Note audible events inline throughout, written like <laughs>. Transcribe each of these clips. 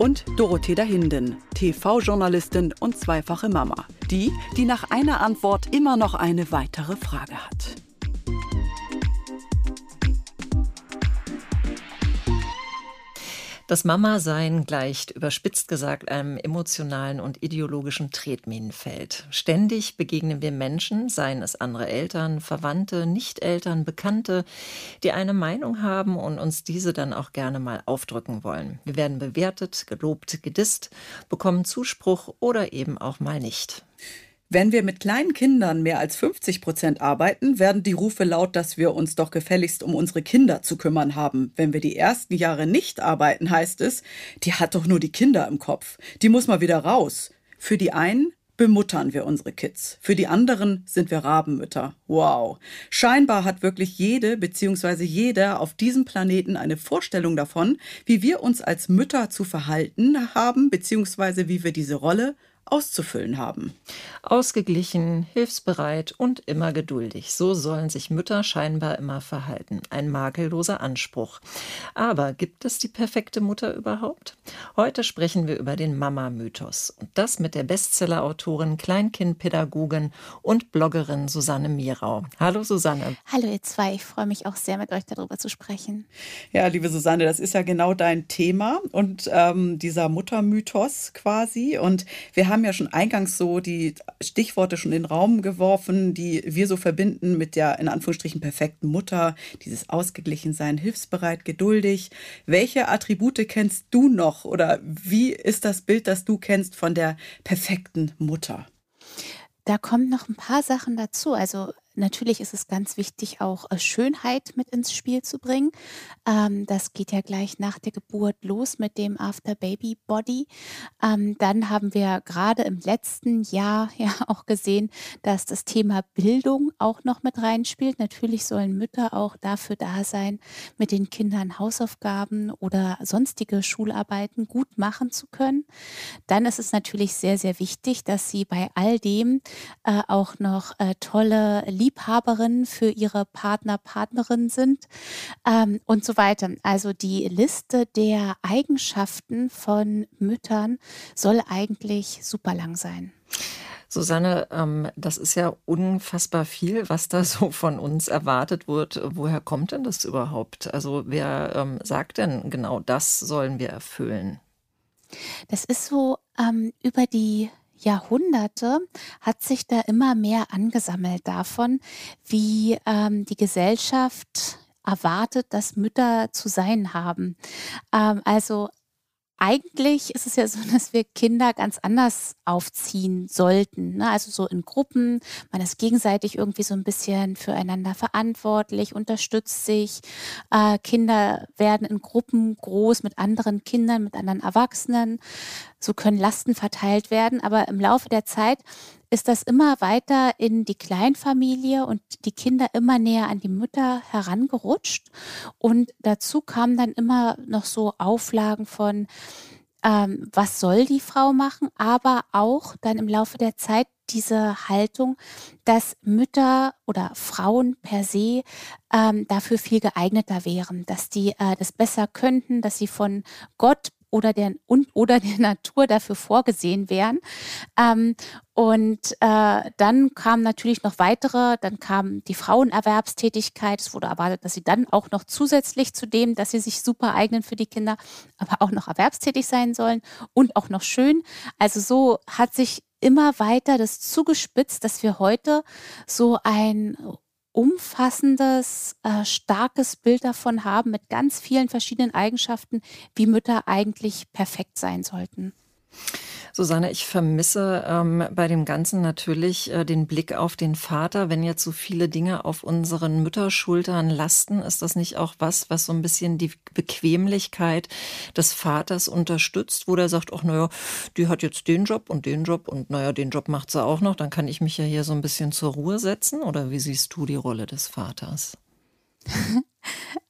und Dorothea Hinden, TV-Journalistin und zweifache Mama. Die, die nach einer Antwort immer noch eine weitere Frage hat. Das Mama-Sein gleicht überspitzt gesagt einem emotionalen und ideologischen Tretminenfeld. Ständig begegnen wir Menschen, seien es andere Eltern, Verwandte, Nicht-Eltern, Bekannte, die eine Meinung haben und uns diese dann auch gerne mal aufdrücken wollen. Wir werden bewertet, gelobt, gedisst, bekommen Zuspruch oder eben auch mal nicht. Wenn wir mit kleinen Kindern mehr als 50 Prozent arbeiten, werden die Rufe laut, dass wir uns doch gefälligst um unsere Kinder zu kümmern haben. Wenn wir die ersten Jahre nicht arbeiten, heißt es, die hat doch nur die Kinder im Kopf. Die muss mal wieder raus. Für die einen bemuttern wir unsere Kids. Für die anderen sind wir Rabenmütter. Wow. Scheinbar hat wirklich jede bzw. jeder auf diesem Planeten eine Vorstellung davon, wie wir uns als Mütter zu verhalten haben bzw. wie wir diese Rolle auszufüllen haben. Ausgeglichen, hilfsbereit und immer geduldig. So sollen sich Mütter scheinbar immer verhalten. Ein makelloser Anspruch. Aber gibt es die perfekte Mutter überhaupt? Heute sprechen wir über den Mama-Mythos. Und das mit der Bestseller-Autorin, Kleinkindpädagogin und Bloggerin Susanne Mirau. Hallo Susanne. Hallo ihr zwei, ich freue mich auch sehr, mit euch darüber zu sprechen. Ja, liebe Susanne, das ist ja genau dein Thema und ähm, dieser Muttermythos quasi. Und wir haben ja schon eingangs so die Stichworte schon in den Raum geworfen, die wir so verbinden mit der in Anführungsstrichen perfekten Mutter, dieses Ausgeglichensein, hilfsbereit, geduldig. Welche Attribute kennst du noch oder wie ist das Bild, das du kennst von der perfekten Mutter? Da kommen noch ein paar Sachen dazu. Also Natürlich ist es ganz wichtig, auch äh, Schönheit mit ins Spiel zu bringen. Ähm, das geht ja gleich nach der Geburt los mit dem After Baby Body. Ähm, dann haben wir gerade im letzten Jahr <laughs> ja auch gesehen, dass das Thema Bildung auch noch mit reinspielt. Natürlich sollen Mütter auch dafür da sein, mit den Kindern Hausaufgaben oder sonstige Schularbeiten gut machen zu können. Dann ist es natürlich sehr, sehr wichtig, dass sie bei all dem äh, auch noch äh, tolle Liebhaberinnen für ihre Partner, Partnerinnen sind ähm, und so weiter. Also die Liste der Eigenschaften von Müttern soll eigentlich super lang sein. Susanne, ähm, das ist ja unfassbar viel, was da <laughs> so von uns erwartet wird. Woher kommt denn das überhaupt? Also wer ähm, sagt denn genau, das sollen wir erfüllen? Das ist so ähm, über die Jahrhunderte hat sich da immer mehr angesammelt davon, wie ähm, die Gesellschaft erwartet, dass Mütter zu sein haben. Ähm, also eigentlich ist es ja so, <laughs> dass wir Kinder ganz anders aufziehen sollten. Ne? Also so in Gruppen, man ist gegenseitig irgendwie so ein bisschen füreinander verantwortlich, unterstützt sich. Äh, Kinder werden in Gruppen groß mit anderen Kindern, mit anderen Erwachsenen. So können Lasten verteilt werden. Aber im Laufe der Zeit ist das immer weiter in die Kleinfamilie und die Kinder immer näher an die Mütter herangerutscht. Und dazu kamen dann immer noch so Auflagen von, ähm, was soll die Frau machen, aber auch dann im Laufe der Zeit diese Haltung, dass Mütter oder Frauen per se ähm, dafür viel geeigneter wären, dass die äh, das besser könnten, dass sie von Gott oder der und oder der Natur dafür vorgesehen wären. Ähm, und äh, dann kamen natürlich noch weitere, dann kam die Frauenerwerbstätigkeit. Es wurde erwartet, dass sie dann auch noch zusätzlich zu dem, dass sie sich super eignen für die Kinder, aber auch noch erwerbstätig sein sollen und auch noch schön. Also so hat sich immer weiter das zugespitzt, dass wir heute so ein umfassendes, äh, starkes Bild davon haben mit ganz vielen verschiedenen Eigenschaften, wie Mütter eigentlich perfekt sein sollten. Susanne, ich vermisse ähm, bei dem Ganzen natürlich äh, den Blick auf den Vater. Wenn jetzt so viele Dinge auf unseren Mütterschultern lasten, ist das nicht auch was, was so ein bisschen die Bequemlichkeit des Vaters unterstützt, wo der sagt, ach naja, die hat jetzt den Job und den Job und naja, den Job macht sie auch noch, dann kann ich mich ja hier so ein bisschen zur Ruhe setzen? Oder wie siehst du die Rolle des Vaters? <laughs>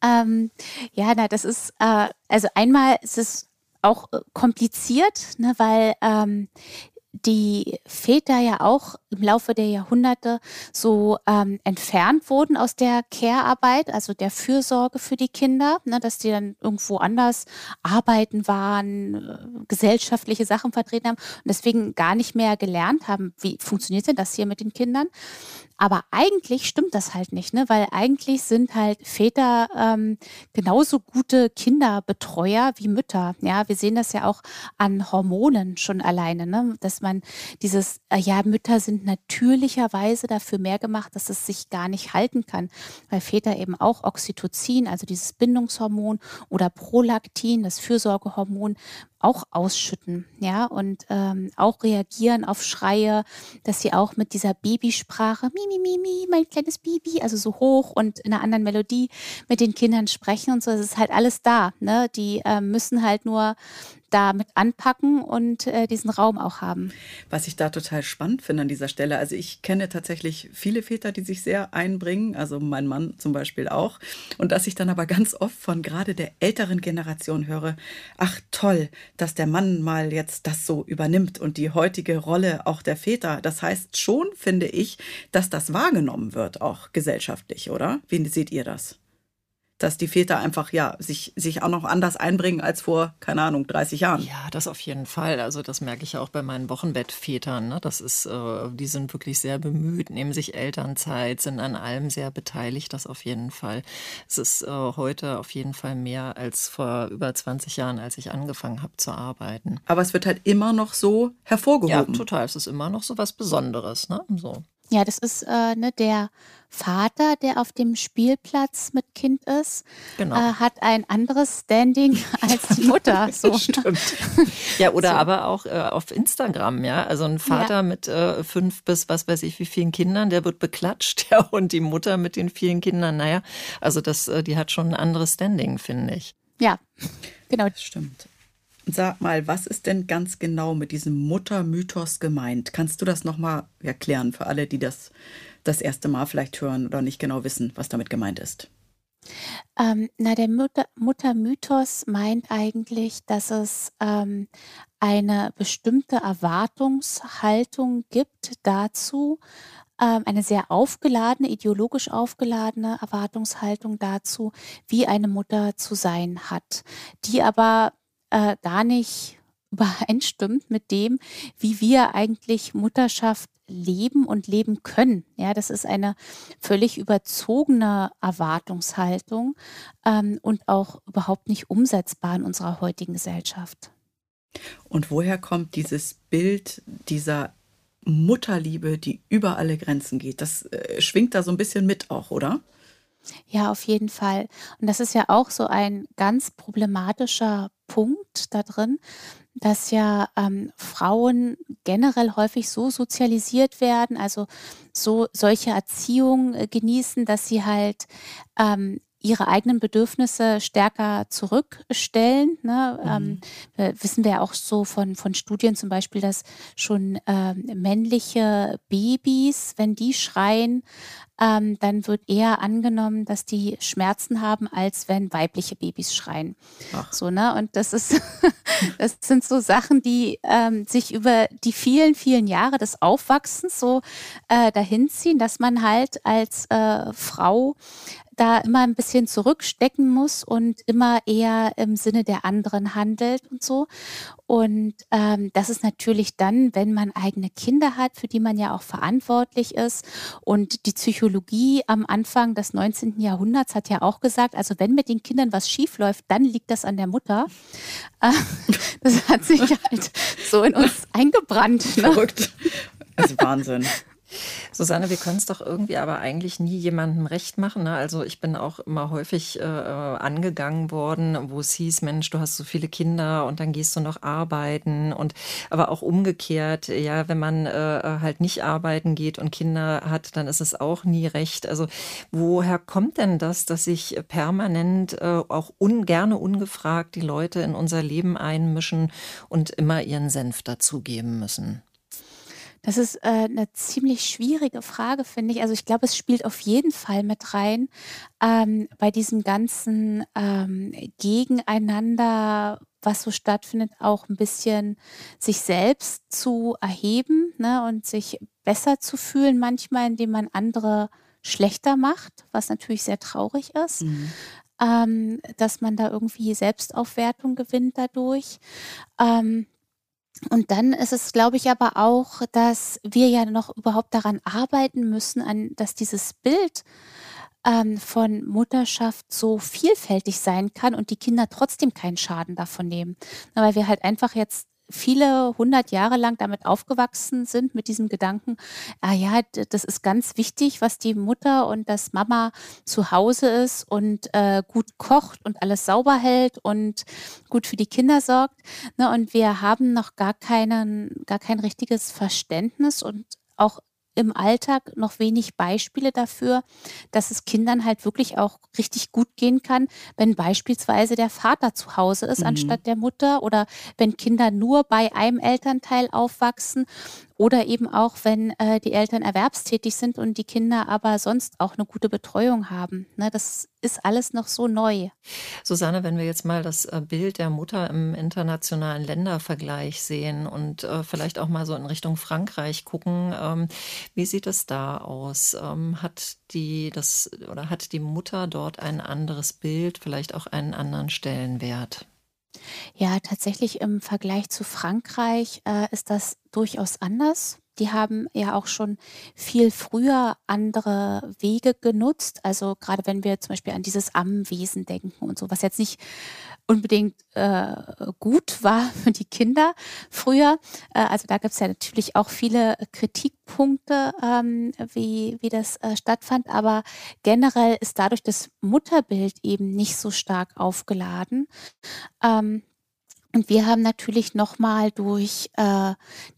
ähm, ja, na, das ist, äh, also einmal ist es auch äh, kompliziert, ne, weil ähm, die Väter ja auch im Laufe der Jahrhunderte so ähm, entfernt wurden aus der Care-Arbeit, also der Fürsorge für die Kinder, ne, dass die dann irgendwo anders arbeiten waren, äh, gesellschaftliche Sachen vertreten haben und deswegen gar nicht mehr gelernt haben, wie funktioniert denn das hier mit den Kindern. Aber eigentlich stimmt das halt nicht, ne? weil eigentlich sind halt Väter ähm, genauso gute Kinderbetreuer wie Mütter. Ja, wir sehen das ja auch an Hormonen schon alleine, ne? dass man dieses, äh, ja, Mütter sind natürlicherweise dafür mehr gemacht, dass es sich gar nicht halten kann, weil Väter eben auch Oxytocin, also dieses Bindungshormon oder Prolaktin, das Fürsorgehormon, auch ausschütten, ja, und ähm, auch reagieren auf Schreie, dass sie auch mit dieser Babysprache, mi, mi, mi, mi, mein kleines Baby, also so hoch und in einer anderen Melodie mit den Kindern sprechen und so, es ist halt alles da, ne, die äh, müssen halt nur damit anpacken und äh, diesen Raum auch haben. Was ich da total spannend finde an dieser Stelle, also ich kenne tatsächlich viele Väter, die sich sehr einbringen, also mein Mann zum Beispiel auch. Und dass ich dann aber ganz oft von gerade der älteren Generation höre, ach toll, dass der Mann mal jetzt das so übernimmt und die heutige Rolle auch der Väter. Das heißt schon, finde ich, dass das wahrgenommen wird, auch gesellschaftlich, oder? Wie seht ihr das? Dass die Väter einfach ja sich, sich auch noch anders einbringen als vor, keine Ahnung, 30 Jahren. Ja, das auf jeden Fall. Also das merke ich ja auch bei meinen Wochenbettvätern. Ne? Das ist, äh, die sind wirklich sehr bemüht, nehmen sich Elternzeit, sind an allem sehr beteiligt, das auf jeden Fall. Es ist äh, heute auf jeden Fall mehr als vor über 20 Jahren, als ich angefangen habe zu arbeiten. Aber es wird halt immer noch so hervorgehoben. Ja, total. Es ist immer noch so was Besonderes. Ne? So. Ja, das ist äh, ne, der Vater, der auf dem Spielplatz mit Kind ist, genau. äh, hat ein anderes Standing <laughs> als die Mutter. So. Stimmt. Ja, <laughs> oder so. aber auch äh, auf Instagram, ja. Also ein Vater ja. mit äh, fünf bis was weiß ich wie vielen Kindern, der wird beklatscht, <laughs> ja, und die Mutter mit den vielen Kindern, naja, also das, äh, die hat schon ein anderes Standing, finde ich. Ja, genau. Das stimmt. Sag mal, was ist denn ganz genau mit diesem Muttermythos gemeint? Kannst du das nochmal erklären für alle, die das das erste Mal vielleicht hören oder nicht genau wissen, was damit gemeint ist? Ähm, na, der Mutter, Muttermythos meint eigentlich, dass es ähm, eine bestimmte Erwartungshaltung gibt dazu, ähm, eine sehr aufgeladene, ideologisch aufgeladene Erwartungshaltung dazu, wie eine Mutter zu sein hat, die aber äh, gar nicht <laughs> übereinstimmt mit dem, wie wir eigentlich Mutterschaft leben und leben können. Ja, das ist eine völlig überzogene Erwartungshaltung ähm, und auch überhaupt nicht umsetzbar in unserer heutigen Gesellschaft. Und woher kommt dieses Bild dieser Mutterliebe, die über alle Grenzen geht? Das äh, schwingt da so ein bisschen mit auch, oder? Ja, auf jeden Fall. Und das ist ja auch so ein ganz problematischer Punkt da drin, dass ja ähm, Frauen generell häufig so sozialisiert werden, also so solche Erziehung äh, genießen, dass sie halt ähm, ihre eigenen Bedürfnisse stärker zurückstellen. Ne? Mhm. Ähm, wissen wir ja auch so von, von Studien zum Beispiel, dass schon ähm, männliche Babys, wenn die schreien, ähm, dann wird eher angenommen, dass die Schmerzen haben, als wenn weibliche Babys schreien. Ach. So, ne? Und das ist, <laughs> das sind so Sachen, die ähm, sich über die vielen, vielen Jahre des Aufwachsens so äh, dahin ziehen, dass man halt als äh, Frau da immer ein bisschen zurückstecken muss und immer eher im Sinne der anderen handelt und so. Und ähm, das ist natürlich dann, wenn man eigene Kinder hat, für die man ja auch verantwortlich ist. Und die Psychologie am Anfang des 19. Jahrhunderts hat ja auch gesagt, also wenn mit den Kindern was schief läuft, dann liegt das an der Mutter. Äh, <laughs> das hat sich halt so in uns eingebrannt. Ne? Verrückt. Also Wahnsinn. Susanne, wir können es doch irgendwie aber eigentlich nie jemandem recht machen. Ne? Also ich bin auch immer häufig äh, angegangen worden, wo es hieß, Mensch, du hast so viele Kinder und dann gehst du noch arbeiten. Und aber auch umgekehrt, ja, wenn man äh, halt nicht arbeiten geht und Kinder hat, dann ist es auch nie recht. Also woher kommt denn das, dass sich permanent äh, auch un gerne ungefragt die Leute in unser Leben einmischen und immer ihren Senf dazugeben müssen? Das ist äh, 'ne ziemlich schwierige Frage, finde ich. Also, ich glaube, es spielt auf jeden Fall mit rein, ähm, bei diesem ganzen, ähm, Gegeneinander, was so stattfindet, auch ein bisschen sich selbst zu erheben, ne, und sich besser zu fühlen manchmal, indem man andere schlechter macht, was natürlich sehr traurig ist, Mhm. ähm, dass man da irgendwie Selbstaufwertung gewinnt dadurch. Ähm und dann ist es, glaube ich, aber auch, dass wir ja noch überhaupt daran arbeiten müssen, an dass dieses Bild, ähm, von Mutterschaft so vielfältig sein kann und die Kinder trotzdem keinen Schaden davon nehmen. Na, weil wir halt einfach jetzt viele hundert Jahre lang damit aufgewachsen sind, mit diesem Gedanken, ah ja, das ist ganz wichtig, was die Mutter und das Mama zu Hause ist und, äh, gut kocht und alles sauber hält und gut für die Kinder sorgt, ne? Und wir haben noch gar keinen gar kein richtiges Verständnis und auch im Alltag noch wenig Beispiele dafür, dass es Kindern halt wirklich auch richtig gut gehen kann, wenn beispielsweise der Vater zu Hause ist Mhm. anstatt der Mutter oder wenn Kinder nur bei einem Elternteil aufwachsen oder eben auch, wenn, äh, die Eltern erwerbstätig sind und die Kinder aber sonst auch eine gute Betreuung haben, ne? Das ist alles noch so neu. Susanne, wenn wir jetzt mal das äh, Bild der Mutter im internationalen Ländervergleich sehen und äh, vielleicht auch mal so in Richtung Frankreich gucken, ähm, wie sieht es da aus? Ähm, hat die das oder hat die Mutter dort ein anderes Bild, vielleicht auch einen anderen Stellenwert? Ja, tatsächlich im Vergleich zu Frankreich, äh, ist das durchaus anders. Die haben ja auch schon viel früher andere Wege genutzt. Also gerade wenn wir zum Beispiel an dieses Ammenwesen denken und so, was jetzt nicht unbedingt äh, gut war <laughs> für die Kinder früher. Äh, also da gibt es ja natürlich auch viele Kritikpunkte, ähm, wie, wie das äh, stattfand. Aber generell ist dadurch das Mutterbild eben nicht so stark aufgeladen. Ähm, und wir haben natürlich noch mal durch, äh,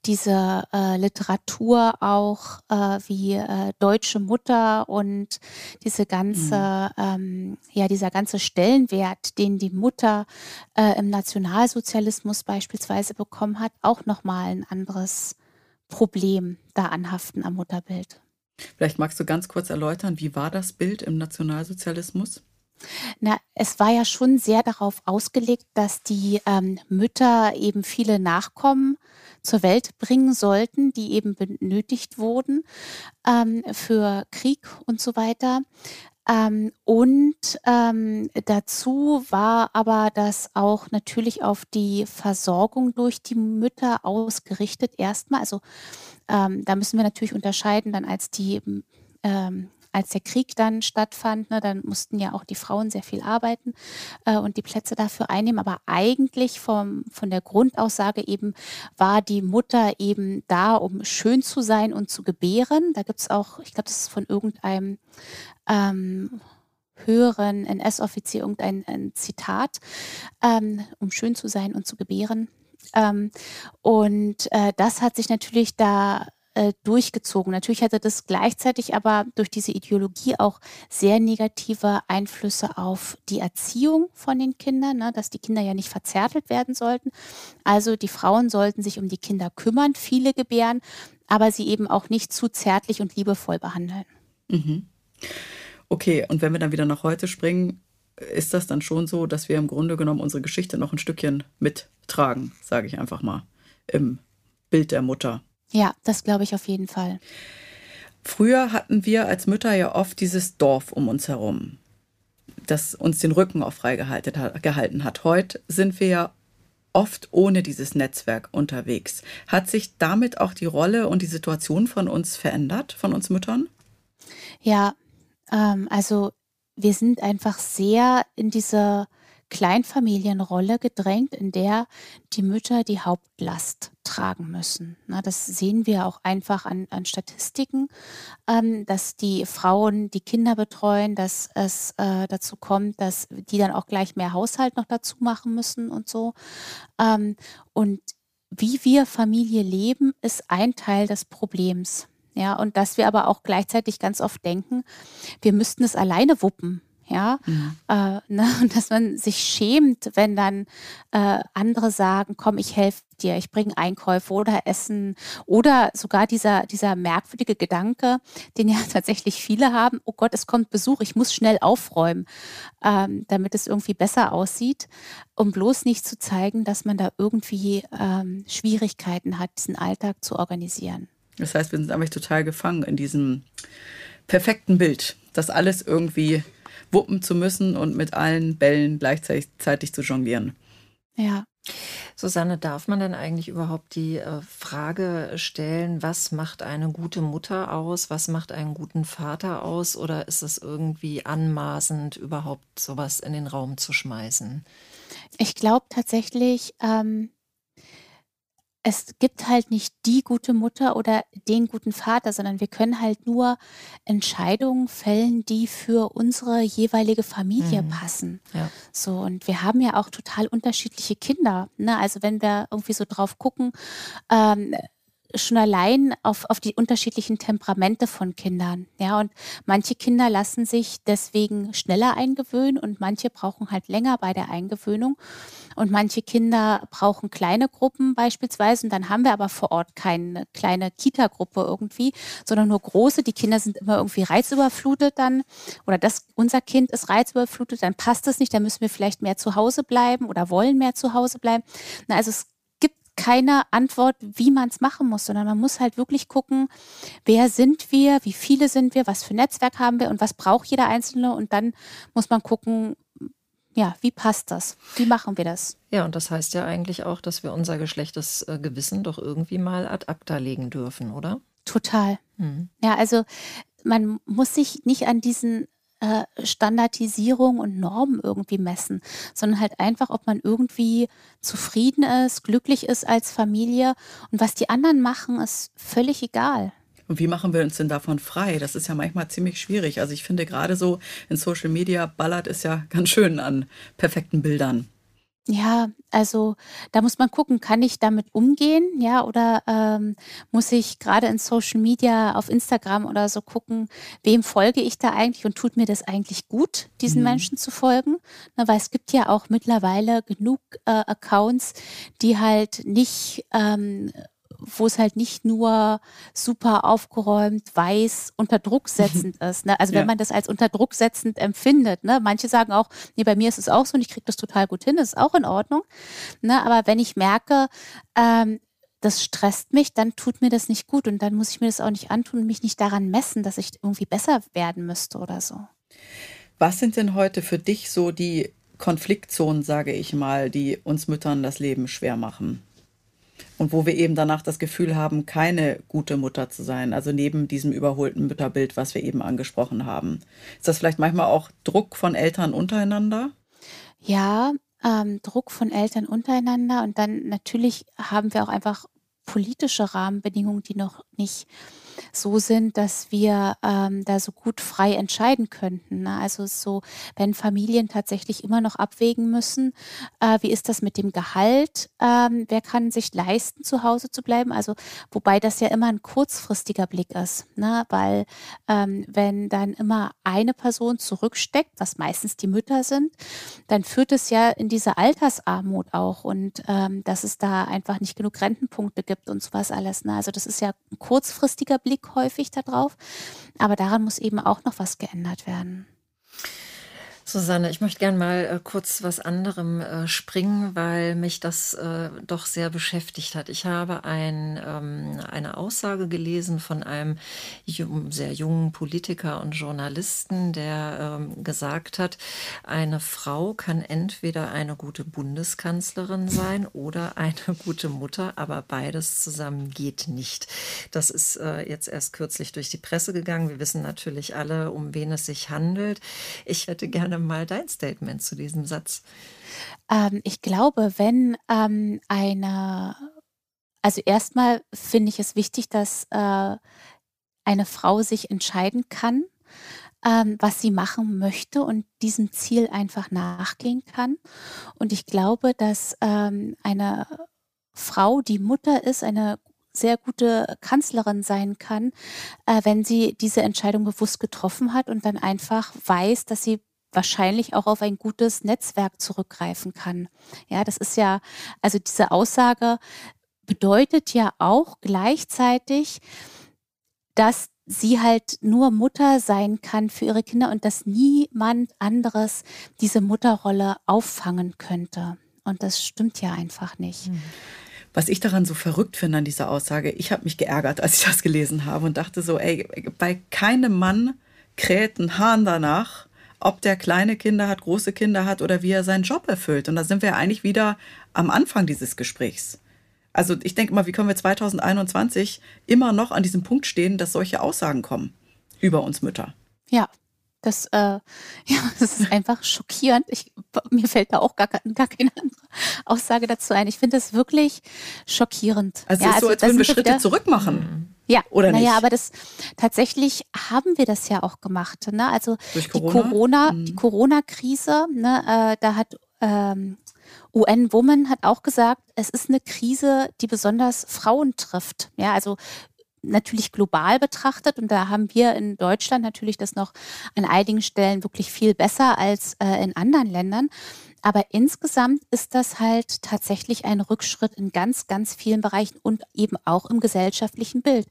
diese, äh, Literatur auch, äh, wie, äh, „Deutsche Mutter“ und diese Mhm. ganze ähm, ja, dieser ganze Stellenwert, den die Mutter, äh, im Nationalsozialismus beispielsweise bekommen hat, auch noch mal 'n anderes Problem da anhaften am Mutterbild. Vielleicht magst du ganz kurz erläutern, wie war das Bild im Nationalsozialismus? Na, es war ja schon sehr darauf ausgelegt, dass die, ähm, Mütter eben viele Nachkommen zur Welt bringen sollten, die eben benötigt wurden, ähm, für Krieg und so weiter. Ähm, und, ähm, dazu war aber das auch natürlich auf die Versorgung durch die Mütter ausgerichtet erst mal. Also, ähm, da müssen wir natürlich unterscheiden dann als die, hm, ähm als der Krieg dann stattfand, ne, dann mussten ja auch die Frauen sehr viel arbeiten, äh, und die Plätze dafür einnehmen. Aber eigentlich vom von der Grundaussage eben war die Mutter eben da, um schön zu sein und zu gebären. Da gibt's auch ich glaube, das ist von irgendeinem, ähm, höheren NS-Offizier irgendein ein Zitat, ähm, um schön zu sein und zu gebären. Ähm, und, äh, das hat sich natürlich da, äh, durchgezogen. Natürlich hatte das gleichzeitig aber durch diese Ideologie auch sehr negative Einflüsse auf die Erziehung von den Kindern, ne, dass die Kinder ja nicht verzärtelt werden sollten. Also, die Frauen sollten sich um die Kinder kümmern, viele gebären, aber sie eben auch nicht zu zärtlich und liebevoll behandeln. Mhm. Okay, und wenn wir dann wieder nach heute springen, ist das dann schon so, dass wir im Grunde genommen unsere Geschichte noch ein Stückchen mittragen, sage ich einfach mal, im Bild der Mutter? Ja, das glaube ich auf jeden Fall. Früher hatten wir als Mütter ja oft dieses Dorf um uns herum, das uns den Rücken auch frei gehalten hat. Heute sind wir ja oft ohne dieses Netzwerk unterwegs. Hat sich damit auch die Rolle und die Situation von uns verändert, von uns Müttern? Ja, ähm, also wir sind einfach sehr in diese Kleinfamilienrolle gedrängt, in der die Mütter die Hauptlast tragen müssen. Na, das sehen wir auch einfach an, an Statistiken, ähm, dass die Frauen die Kinder betreuen, dass es äh, dazu kommt, dass die dann auch gleich mehr Haushalt noch dazu machen müssen und so. Ähm, und wie wir Familie leben, ist ein Teil des Problems. Ja, und dass wir aber auch gleichzeitig ganz oft denken, wir müssten es alleine wuppen ja, mhm. äh, ne? und <laughs> dass man sich schämt, wenn dann äh, andere sagen, komm, ich helfe dir, ich bringe Einkäufe oder Essen oder sogar dieser, dieser merkwürdige Gedanke, den ja <laughs> tatsächlich viele haben, oh Gott, es kommt Besuch, ich muss schnell aufräumen, ähm, damit es irgendwie besser aussieht, um bloß nicht zu zeigen, dass man da irgendwie ähm, Schwierigkeiten hat, diesen Alltag zu organisieren. Das heißt, wir sind eigentlich total gefangen in diesem perfekten Bild, dass alles irgendwie wuppen zu müssen und mit allen Bällen gleichzeitig zu jonglieren. Ja. Susanne, darf man denn eigentlich überhaupt die äh, Frage stellen, was macht eine gute Mutter aus, was macht einen guten Vater aus oder ist es irgendwie anmaßend, überhaupt sowas in den Raum zu schmeißen? Ich glaube tatsächlich, ähm, es gibt halt nicht die gute Mutter oder den guten Vater, sondern wir können halt nur Entscheidungen fällen, die für unsere jeweilige Familie mhm. passen. Ja. So, und wir haben ja auch total unterschiedliche Kinder. Ne? Also wenn wir irgendwie so drauf gucken, ähm, schon allein auf, auf die unterschiedlichen Temperamente von Kindern. Ja, und manche Kinder lassen sich deswegen schneller eingewöhnen und manche brauchen halt länger bei der Eingewöhnung. Und manche Kinder brauchen kleine Gruppen beispielsweise. Und dann haben wir aber vor Ort keine kleine Kita-Gruppe irgendwie, sondern nur große. Die Kinder sind immer irgendwie reizüberflutet dann. Oder das, unser Kind ist reizüberflutet, dann passt es nicht. Dann müssen wir vielleicht mehr zu Hause bleiben oder wollen mehr zu Hause bleiben. Na, also es keine Antwort, wie man es machen muss, sondern man muss halt wirklich gucken, wer sind wir, wie viele sind wir, was für ein Netzwerk haben wir und was braucht jeder Einzelne. Und dann muss man gucken, ja, wie passt das? Wie machen wir das? Ja, und das heißt ja eigentlich auch, dass wir unser Geschlechtesgewissen doch irgendwie mal ad acta legen dürfen, oder? Total. Hm. Ja, also man muss sich nicht an diesen äh, Standardisierung und Normen irgendwie messen, sondern halt einfach, ob man irgendwie zufrieden ist, glücklich ist als Familie. Und was die anderen machen, ist völlig egal. Und wie machen wir uns denn davon frei? Das ist ja manchmal ziemlich schwierig. Also ich finde gerade so in Social Media ballert es ja ganz schön an perfekten Bildern. Ja, also da muss man gucken, kann ich damit umgehen, ja, oder ähm, muss ich gerade in Social Media auf Instagram oder so gucken, wem folge ich da eigentlich und tut mir das eigentlich gut, diesen mhm. Menschen zu folgen? Na, weil es gibt ja auch mittlerweile genug äh, Accounts, die halt nicht ähm, wo es halt nicht nur super aufgeräumt, weiß, unter Druck <laughs> setzend ist. Ne? Also ja. wenn man das als unter Druck setzend empfindet. Ne? Manche sagen auch, nee, bei mir ist es auch so und ich kriege das total gut hin, das ist auch in Ordnung. Ne? Aber wenn ich merke, ähm, das stresst mich, dann tut mir das nicht gut und dann muss ich mir das auch nicht antun und mich nicht daran messen, dass ich irgendwie besser werden müsste oder so. Was sind denn heute für dich so die Konfliktzonen, sage ich mal, die uns Müttern das Leben schwer machen? Und wo wir eben danach das Gefühl haben, keine gute Mutter zu sein. Also neben diesem überholten Mütterbild, was wir eben angesprochen haben. Ist das vielleicht manchmal auch Druck von Eltern untereinander? Ja, ähm, Druck von Eltern untereinander und dann natürlich haben wir auch einfach politische Rahmenbedingungen, die noch nicht so sind, dass wir ähm, da so gut frei entscheiden könnten. Ne? Also so, wenn Familien tatsächlich immer noch abwägen müssen, äh, wie ist das mit dem Gehalt? Ähm, wer kann sich leisten, zu Hause zu bleiben? Also wobei das ja immer ein kurzfristiger Blick ist, ne? weil ähm, wenn dann immer eine Person zurücksteckt, was meistens die Mütter sind, dann führt es ja in diese Altersarmut auch und ähm, dass es da einfach nicht genug Rentenpunkte gibt und sowas alles. Ne? Also das ist ja ein kurzfristiger Blick häufig darauf. Aber daran muss eben auch noch was geändert werden. Susanne, ich möchte gerne mal äh, kurz was anderem äh, springen, weil mich das äh, doch sehr beschäftigt hat. Ich habe ein, ähm, eine Aussage gelesen von einem sehr jungen Politiker und Journalisten, der ähm, gesagt hat, eine Frau kann entweder eine gute Bundeskanzlerin sein oder eine <laughs> gute Mutter, aber beides zusammen geht nicht. Das ist äh, jetzt erst kürzlich durch die Presse gegangen. Wir wissen natürlich alle, um wen es sich handelt. Ich hätte gerne mal dein Statement zu diesem Satz. Ähm, ich glaube, wenn ähm, eine, also erstmal finde ich es wichtig, dass äh, eine Frau sich entscheiden kann, ähm, was sie machen möchte und diesem Ziel einfach nachgehen kann. Und ich glaube, dass ähm, eine Frau, die Mutter ist, eine sehr gute Kanzlerin sein kann, äh, wenn sie diese Entscheidung bewusst getroffen hat und dann einfach weiß, dass sie wahrscheinlich auch auf ein gutes Netzwerk zurückgreifen kann. Ja, das ist ja, also diese Aussage bedeutet ja auch gleichzeitig, dass sie halt nur Mutter sein kann für ihre Kinder und dass niemand anderes diese Mutterrolle auffangen könnte. Und das stimmt ja einfach nicht. Mhm. Was ich daran so verrückt finde an dieser Aussage, ich habe mich geärgert, als ich das gelesen habe und dachte so, ey, bei keinem Mann kräht ein Hahn danach, ob der kleine Kinder hat, große Kinder hat oder wie er seinen Job erfüllt. Und da sind wir eigentlich wieder am Anfang dieses Gesprächs. Also ich denke mal, wie können wir 2021 immer noch an diesem Punkt stehen, dass solche Aussagen kommen über uns Mütter? Ja, das, äh, <laughs> ja, das ist einfach schockierend. Ich, mir fällt da auch gar, gar keine andere Aussage dazu ein. Ich finde das wirklich schockierend. Also ja, es ist so, als würden wir Schritte wieder, zurück machen. Ja, oder naja, aber das tatsächlich haben wir das ja auch gemacht. Ne? Also Durch Corona? die Corona, mhm. die Corona-Krise, ne, äh, da hat ähm, UN Woman hat auch gesagt, es ist eine Krise, die besonders Frauen trifft. Ja, also natürlich global betrachtet und da haben wir in Deutschland natürlich das noch an einigen Stellen wirklich viel besser als äh, in anderen Ländern. Aber insgesamt ist das halt tatsächlich ein Rückschritt in ganz, ganz vielen Bereichen und eben auch im gesellschaftlichen Bild.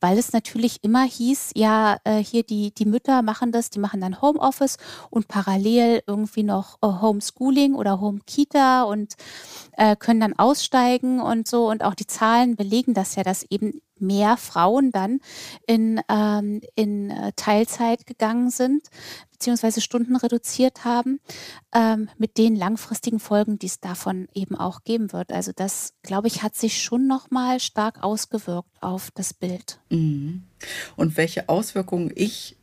Weil es natürlich immer hieß, ja, äh, hier die, die Mütter machen das, die machen dann Homeoffice und parallel irgendwie noch äh, Homeschooling oder Home-Kita und äh, können dann aussteigen und so. Und auch die Zahlen belegen das ja, dass eben mehr Frauen dann in, ähm, in äh, Teilzeit gegangen sind, beziehungsweise Stunden reduziert haben, ähm, mit den langfristigen Folgen, die es davon eben auch geben wird. Also das, glaube ich, hat sich schon nochmal stark ausgewirkt auf das Bild. Mhm. Und welche Auswirkungen ich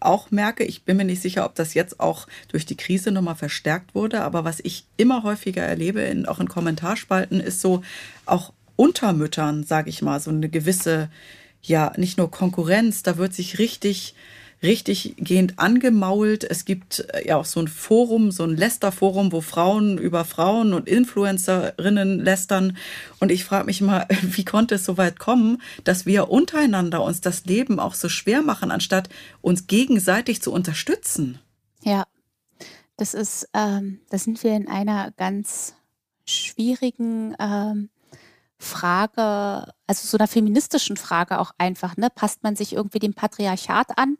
auch merke, ich bin mir nicht sicher, ob das jetzt auch durch die Krise nochmal verstärkt wurde, aber was ich immer häufiger erlebe, in, auch in Kommentarspalten, ist so auch unter Müttern, sage ich mal, so eine gewisse, ja, nicht nur Konkurrenz, da wird sich richtig richtig gehend angemault. Es gibt äh, ja auch so ein Forum, so ein Lästerforum, wo Frauen über Frauen und Influencerinnen lästern. Und ich frage mich mal, <laughs> wie konnte es so weit kommen, dass wir untereinander uns das Leben auch so schwer machen, anstatt uns gegenseitig zu unterstützen? Ja, das ist, ähm, da sind wir in einer ganz schwierigen ähm, Frage, also so einer feministischen Frage auch einfach, ne? Passt man sich irgendwie dem Patriarchat an,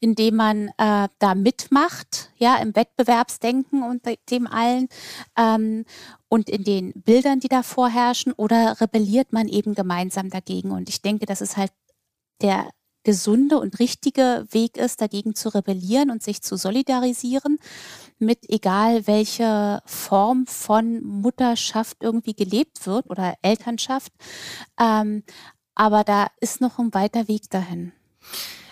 indem man äh, da mitmacht, ja, im Wettbewerbsdenken und dem allen ähm, und in den Bildern, die da vorherrschen, oder rebelliert man eben gemeinsam dagegen? Und ich denke, das ist halt der gesunde und richtige Weg ist, dagegen zu rebellieren und sich zu solidarisieren mit egal welche Form von Mutterschaft irgendwie gelebt wird oder Elternschaft. Ähm, aber da ist noch ein weiter Weg dahin.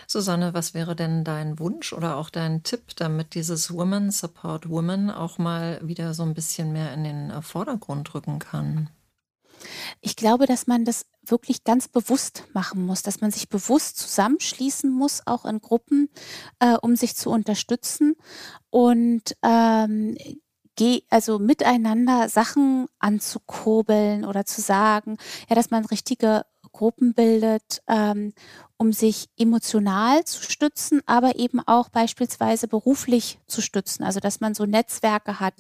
Susanne, was wäre denn dein Wunsch oder auch dein Tipp, damit dieses Women Support Women auch mal wieder so ein bisschen mehr in den Vordergrund rücken kann? Ich glaube, dass man das wirklich ganz bewusst machen muss, dass man sich bewusst zusammenschließen muss, auch in Gruppen, äh, um sich zu unterstützen und ähm, also miteinander Sachen anzukurbeln oder zu sagen, ja, dass man richtige Gruppen bildet, ähm, um sich emotional zu stützen, aber eben auch beispielsweise beruflich zu stützen. Also dass man so Netzwerke hat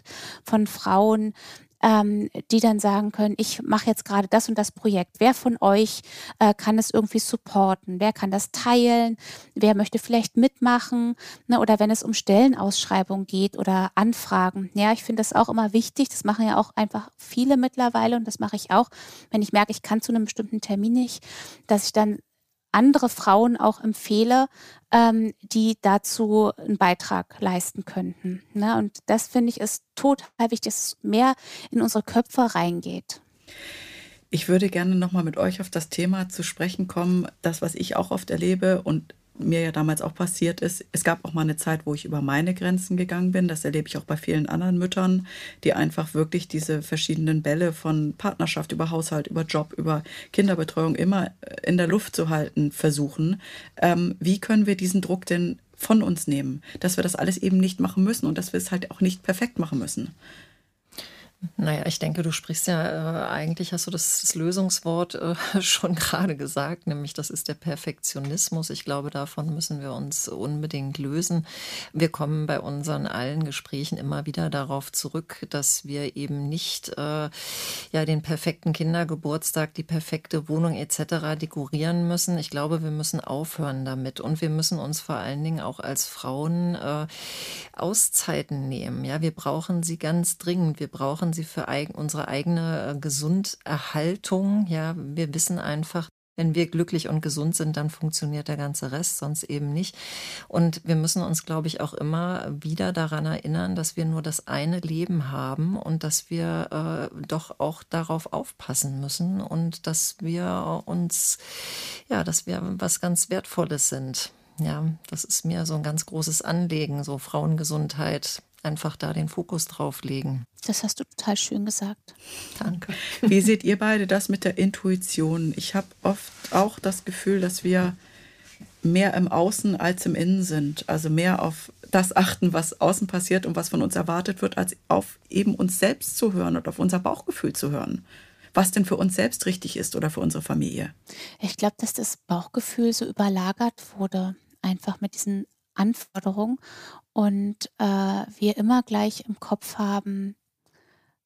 von Frauen, ähm, die dann sagen können, ich mache jetzt gerade das und das Projekt. Wer von euch äh, kann es irgendwie supporten? Wer kann das teilen? Wer möchte vielleicht mitmachen? Ne? Oder wenn es um Stellenausschreibungen geht oder Anfragen. Ja, ich finde das auch immer wichtig. Das machen ja auch einfach viele mittlerweile und das mache ich auch, wenn ich merke, ich kann zu einem bestimmten Termin nicht, dass ich dann andere Frauen auch empfehle, ähm, die dazu einen Beitrag leisten könnten. Ne? Und das finde ich ist total wichtig, dass mehr in unsere Köpfe reingeht. Ich würde gerne nochmal mit euch auf das Thema zu sprechen kommen, das, was ich auch oft erlebe und mir ja damals auch passiert ist. Es gab auch mal eine Zeit, wo ich über meine Grenzen gegangen bin. Das erlebe ich auch bei vielen anderen Müttern, die einfach wirklich diese verschiedenen Bälle von Partnerschaft über Haushalt, über Job, über Kinderbetreuung immer in der Luft zu halten versuchen. Ähm, wie können wir diesen Druck denn von uns nehmen, dass wir das alles eben nicht machen müssen und dass wir es halt auch nicht perfekt machen müssen. Naja, ich denke, du sprichst ja, äh, eigentlich hast du das, das Lösungswort äh, <laughs> schon gerade gesagt, nämlich das ist der Perfektionismus. Ich glaube, davon müssen wir uns unbedingt lösen. Wir kommen bei unseren allen Gesprächen immer wieder darauf zurück, dass wir eben nicht äh, ja, den perfekten Kindergeburtstag, die perfekte Wohnung etc. dekorieren müssen. Ich glaube, wir müssen aufhören damit und wir müssen uns vor allen Dingen auch als Frauen äh, Auszeiten nehmen. Ja, wir brauchen sie ganz dringend. Wir brauchen machen sie für eigen, unsere eigene äh, Gesunderhaltung. Ja, wir wissen einfach, wenn wir glücklich und gesund sind, dann funktioniert der ganze Rest, sonst eben nicht. Und wir müssen uns, glaube ich, auch immer wieder daran erinnern, dass wir nur das eine Leben haben und dass wir äh, doch auch darauf aufpassen müssen und dass wir uns, ja, dass wir was ganz Wertvolles sind. Ja, das ist mir so ein ganz großes Anliegen, so Frauengesundheit, einfach da den Fokus drauf legen. Das hast du total schön gesagt. Danke. Wie seht ihr beide das mit der Intuition? Ich habe oft auch das Gefühl, dass wir mehr im Außen als im Innen sind. Also mehr auf das achten, was außen passiert und was von uns erwartet wird, als auf eben uns selbst zu hören und auf unser Bauchgefühl zu hören. Was denn für uns selbst richtig ist oder für unsere Familie. Ich glaube, dass das Bauchgefühl so überlagert wurde, einfach mit diesen Anforderungen und äh, wir immer gleich im Kopf haben,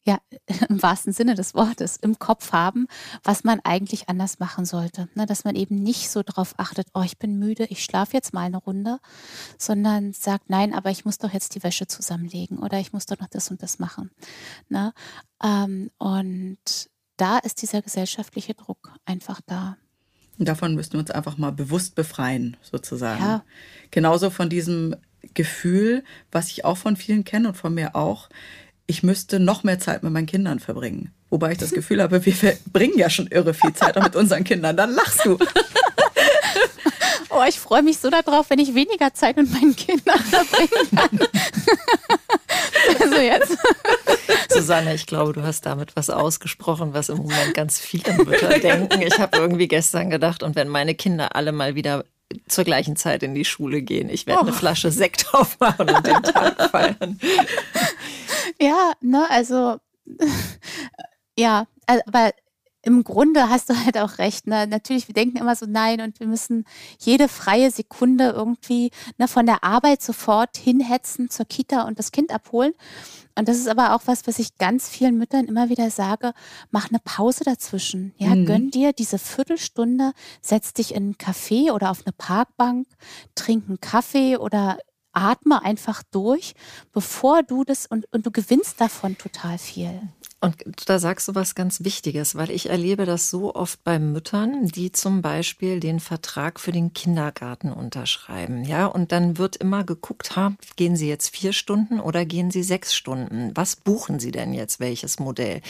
ja, <laughs> im wahrsten Sinne des Wortes, im Kopf haben, was man eigentlich anders machen sollte. Ne, dass man eben nicht so darauf achtet, oh, ich bin müde, ich schlafe jetzt mal eine Runde, sondern sagt, nein, aber ich muss doch jetzt die Wäsche zusammenlegen oder ich muss doch noch das und das machen. Ne? Ähm, und da ist dieser gesellschaftliche Druck einfach da. Davon müssen wir uns einfach mal bewusst befreien, sozusagen. Ja. Genauso von diesem Gefühl, was ich auch von vielen kenne und von mir auch, ich müsste noch mehr Zeit mit meinen Kindern verbringen. Wobei ich das <laughs> Gefühl habe, wir verbringen ja schon irre viel Zeit mit unseren Kindern. Dann lachst du. <laughs> Oh, ich freue mich so darauf, wenn ich weniger Zeit mit meinen Kindern verbringen kann. <laughs> also jetzt. Susanne, ich glaube, du hast damit was ausgesprochen, was im Moment ganz viele Mütter <laughs> denken. Ich habe irgendwie gestern gedacht, und wenn meine Kinder alle mal wieder zur gleichen Zeit in die Schule gehen. Ich werde oh. eine Flasche Sekt <laughs> aufmachen und den Tag feiern. Ja, ne, also ja, aber im Grunde hast du halt auch recht. Ne? Natürlich, wir denken immer so, nein, und wir müssen jede freie Sekunde irgendwie ne, von der Arbeit sofort hinhetzen zur Kita und das Kind abholen. Und das ist aber auch was, was ich ganz vielen Müttern immer wieder sage, mach eine Pause dazwischen. Ja, mhm. gönn dir diese Viertelstunde, setz dich in einen Café oder auf eine Parkbank, trink einen Kaffee oder atme einfach durch, bevor du das und, und du gewinnst davon total viel. Und da sagst du was ganz Wichtiges, weil ich erlebe das so oft bei Müttern, die zum Beispiel den Vertrag für den Kindergarten unterschreiben. Ja, und dann wird immer geguckt, ha, gehen Sie jetzt vier Stunden oder gehen Sie sechs Stunden? Was buchen Sie denn jetzt, welches Modell?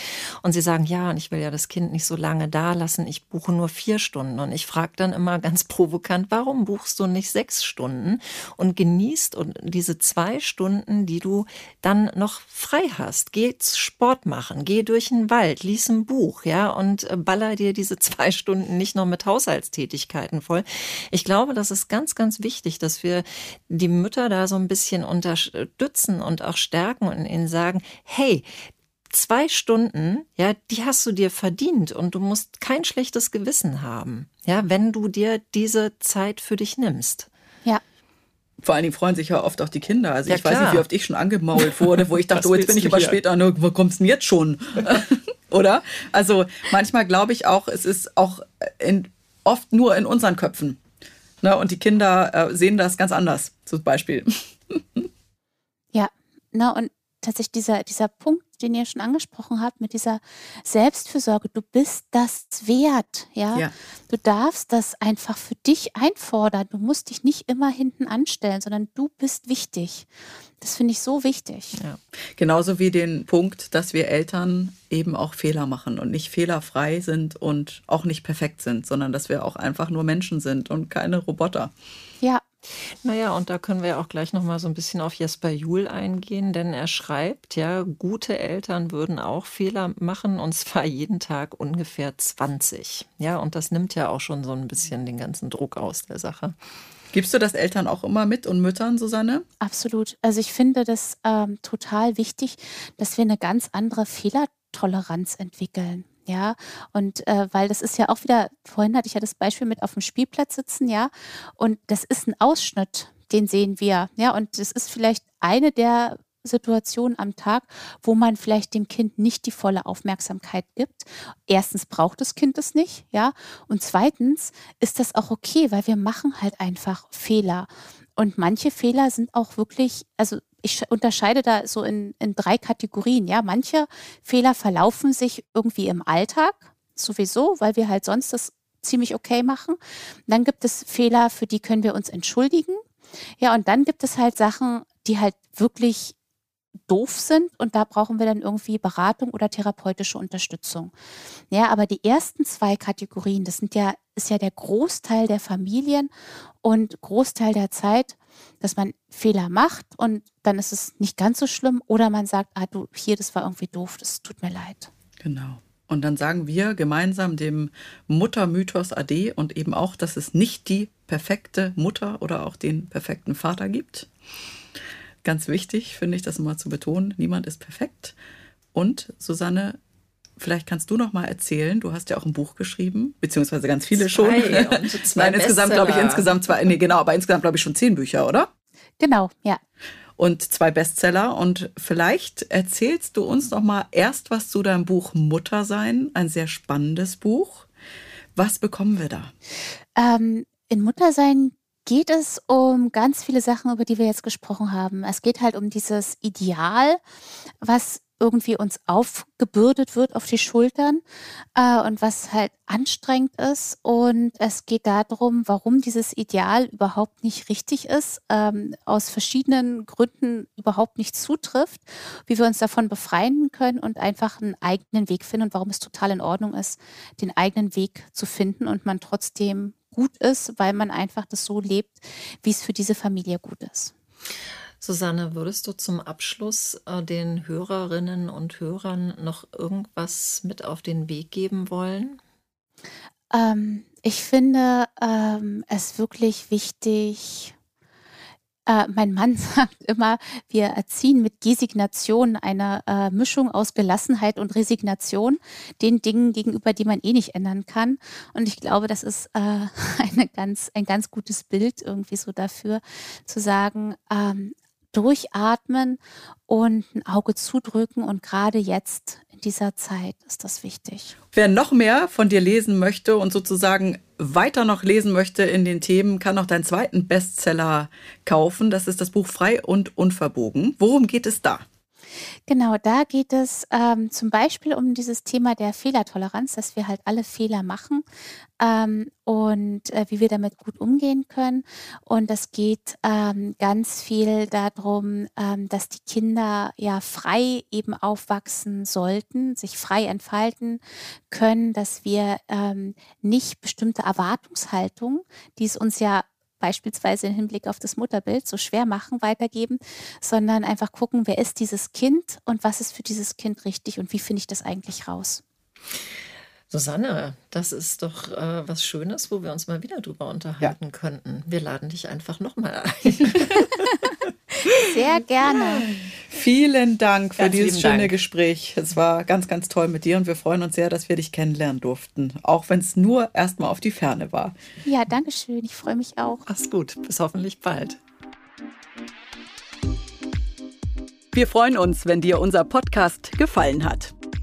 Und sie sagen, ja, und ich will ja das Kind nicht so lange da lassen, ich buche nur vier Stunden. Und ich frage dann immer ganz provokant, warum buchst du nicht sechs Stunden und genießt diese zwei Stunden, die du dann noch frei hast? Geh Sport machen geh durch den Wald, lies ein Buch, ja, und äh, baller dir diese <laughs> zwei Stunden nicht noch mit Haushaltstätigkeiten voll. Ich glaube, das ist ganz, ganz wichtig, dass wir die Mütter da so ein bisschen unterstützen und auch stärken und ihnen sagen, hey, zwei Stunden, ja, die hast du dir verdient und du musst kein schlechtes Gewissen haben, ja, wenn du dir diese Zeit für dich nimmst. Vor allen Dingen freuen sich ja oft auch die Kinder. Also ja, ich klar. weiß nicht, wie oft ich schon angemault wurde, wo ich <laughs> dachte, oh, jetzt bin ich aber später, ne, wo kommst du denn jetzt schon? <laughs> Oder? Also manchmal glaube ich auch, es ist auch in, oft nur in unseren Köpfen. Ne? Und die Kinder äh, sehen das ganz anders, zum Beispiel. <laughs> ja, na und tatsächlich dieser, dieser Punkt, den ihr schon angesprochen habt, mit dieser Selbstfürsorge. Du bist das wert, ja? ja. Du darfst das einfach für dich einfordern. Du musst dich nicht immer hinten anstellen, sondern du bist wichtig. Das finde ich so wichtig. Ja. Genauso wie den Punkt, dass wir Eltern eben auch Fehler machen und nicht fehlerfrei sind und auch nicht perfekt sind, sondern dass wir auch einfach nur Menschen sind und keine Roboter. Ja, naja, und da können wir auch gleich noch mal so ein bisschen auf Jesper Juhl eingehen, denn er schreibt, ja, gute Eltern würden auch Fehler machen und zwar jeden Tag ungefähr 20. Ja, und das nimmt ja auch schon so ein bisschen den ganzen Druck aus der Sache. Gibst du das Eltern auch immer mit und Müttern, Susanne? Absolut. Also ich finde das ähm, total wichtig, dass wir eine ganz andere Fehlertoleranz entwickeln. Ja, und äh, weil das ist ja auch wieder, vorhin hatte ich ja das Beispiel mit auf dem Spielplatz sitzen, ja, und das ist ein Ausschnitt, den sehen wir, ja, und das ist vielleicht eine der Situationen am Tag, wo man vielleicht dem Kind nicht die volle Aufmerksamkeit gibt. Erstens braucht das Kind es nicht, ja, und zweitens ist das auch okay, weil wir machen halt einfach Fehler. Und manche Fehler sind auch wirklich, also ich unterscheide da so in, in drei Kategorien. Ja, manche Fehler verlaufen sich irgendwie im Alltag sowieso, weil wir halt sonst das ziemlich okay machen. Dann gibt es Fehler, für die können wir uns entschuldigen. Ja, und dann gibt es halt Sachen, die halt wirklich doof sind und da brauchen wir dann irgendwie Beratung oder therapeutische Unterstützung. Ja, aber die ersten zwei Kategorien, das sind ja, ist ja der Großteil der Familien und Großteil der Zeit, dass man Fehler macht und dann ist es nicht ganz so schlimm oder man sagt, ah du, hier, das war irgendwie doof, das tut mir leid. Genau. Und dann sagen wir gemeinsam dem Muttermythos AD und eben auch, dass es nicht die perfekte Mutter oder auch den perfekten Vater gibt. Ganz wichtig finde ich das immer zu betonen. Niemand ist perfekt. Und Susanne, vielleicht kannst du noch mal erzählen. Du hast ja auch ein Buch geschrieben, beziehungsweise ganz viele zwei schon. zwei <laughs> Nein, insgesamt glaube ich insgesamt zwei. Nee, genau, aber insgesamt glaube ich schon zehn Bücher, oder? Genau, ja. Und zwei Bestseller. Und vielleicht erzählst du uns noch mal erst was zu deinem Buch Muttersein, ein sehr spannendes Buch. Was bekommen wir da? Ähm, in Muttersein geht es um ganz viele Sachen, über die wir jetzt gesprochen haben. Es geht halt um dieses Ideal, was irgendwie uns aufgebürdet wird auf die Schultern äh, und was halt anstrengend ist. Und es geht darum, warum dieses Ideal überhaupt nicht richtig ist, ähm, aus verschiedenen Gründen überhaupt nicht zutrifft, wie wir uns davon befreien können und einfach einen eigenen Weg finden und warum es total in Ordnung ist, den eigenen Weg zu finden und man trotzdem gut ist, weil man einfach das so lebt, wie es für diese Familie gut ist. Susanne, würdest du zum Abschluss äh, den Hörerinnen und Hörern noch irgendwas mit auf den Weg geben wollen? Ähm, ich finde ähm, es wirklich wichtig, äh, mein Mann <laughs> sagt immer, wir erziehen mit Gesignation eine äh, Mischung aus Gelassenheit und Resignation den Dingen gegenüber, die man eh nicht ändern kann. Und ich glaube, das ist äh, <laughs> eine ganz, ein ganz gutes Bild irgendwie so dafür, zu sagen, ähm, durchatmen und ein Auge zudrücken. Und gerade jetzt in dieser Zeit ist das wichtig. Wer noch mehr von dir lesen möchte und sozusagen weiter noch lesen möchte in den Themen, kann auch deinen zweiten Bestseller kaufen. Das ist das Buch Frei und Unverbogen. Worum geht es da? Genau, da geht es ähm, zum Beispiel um dieses Thema der Fehlertoleranz, dass wir halt alle Fehler machen ähm, und äh, wie wir damit gut umgehen können. Und es geht ähm, ganz viel darum, ähm, dass die Kinder ja frei eben aufwachsen sollten, sich frei entfalten können, dass wir ähm, nicht bestimmte Erwartungshaltungen, die es uns ja beispielsweise im Hinblick auf das Mutterbild so schwer machen, weitergeben, sondern einfach gucken, wer ist dieses Kind und was ist für dieses Kind richtig und wie finde ich das eigentlich raus. Susanne, das ist doch äh, was Schönes, wo wir uns mal wieder drüber unterhalten ja. könnten. Wir laden dich einfach nochmal ein. <laughs> <laughs> Sehr gerne. Vielen Dank für ganz dieses schöne Dank. Gespräch. Es war ganz, ganz toll mit dir und wir freuen uns sehr, dass wir dich kennenlernen durften. Auch wenn es nur erstmal auf die Ferne war. Ja, danke schön. Ich freue mich auch. Mach's gut. Bis hoffentlich bald. Wir freuen uns, wenn dir unser Podcast gefallen hat.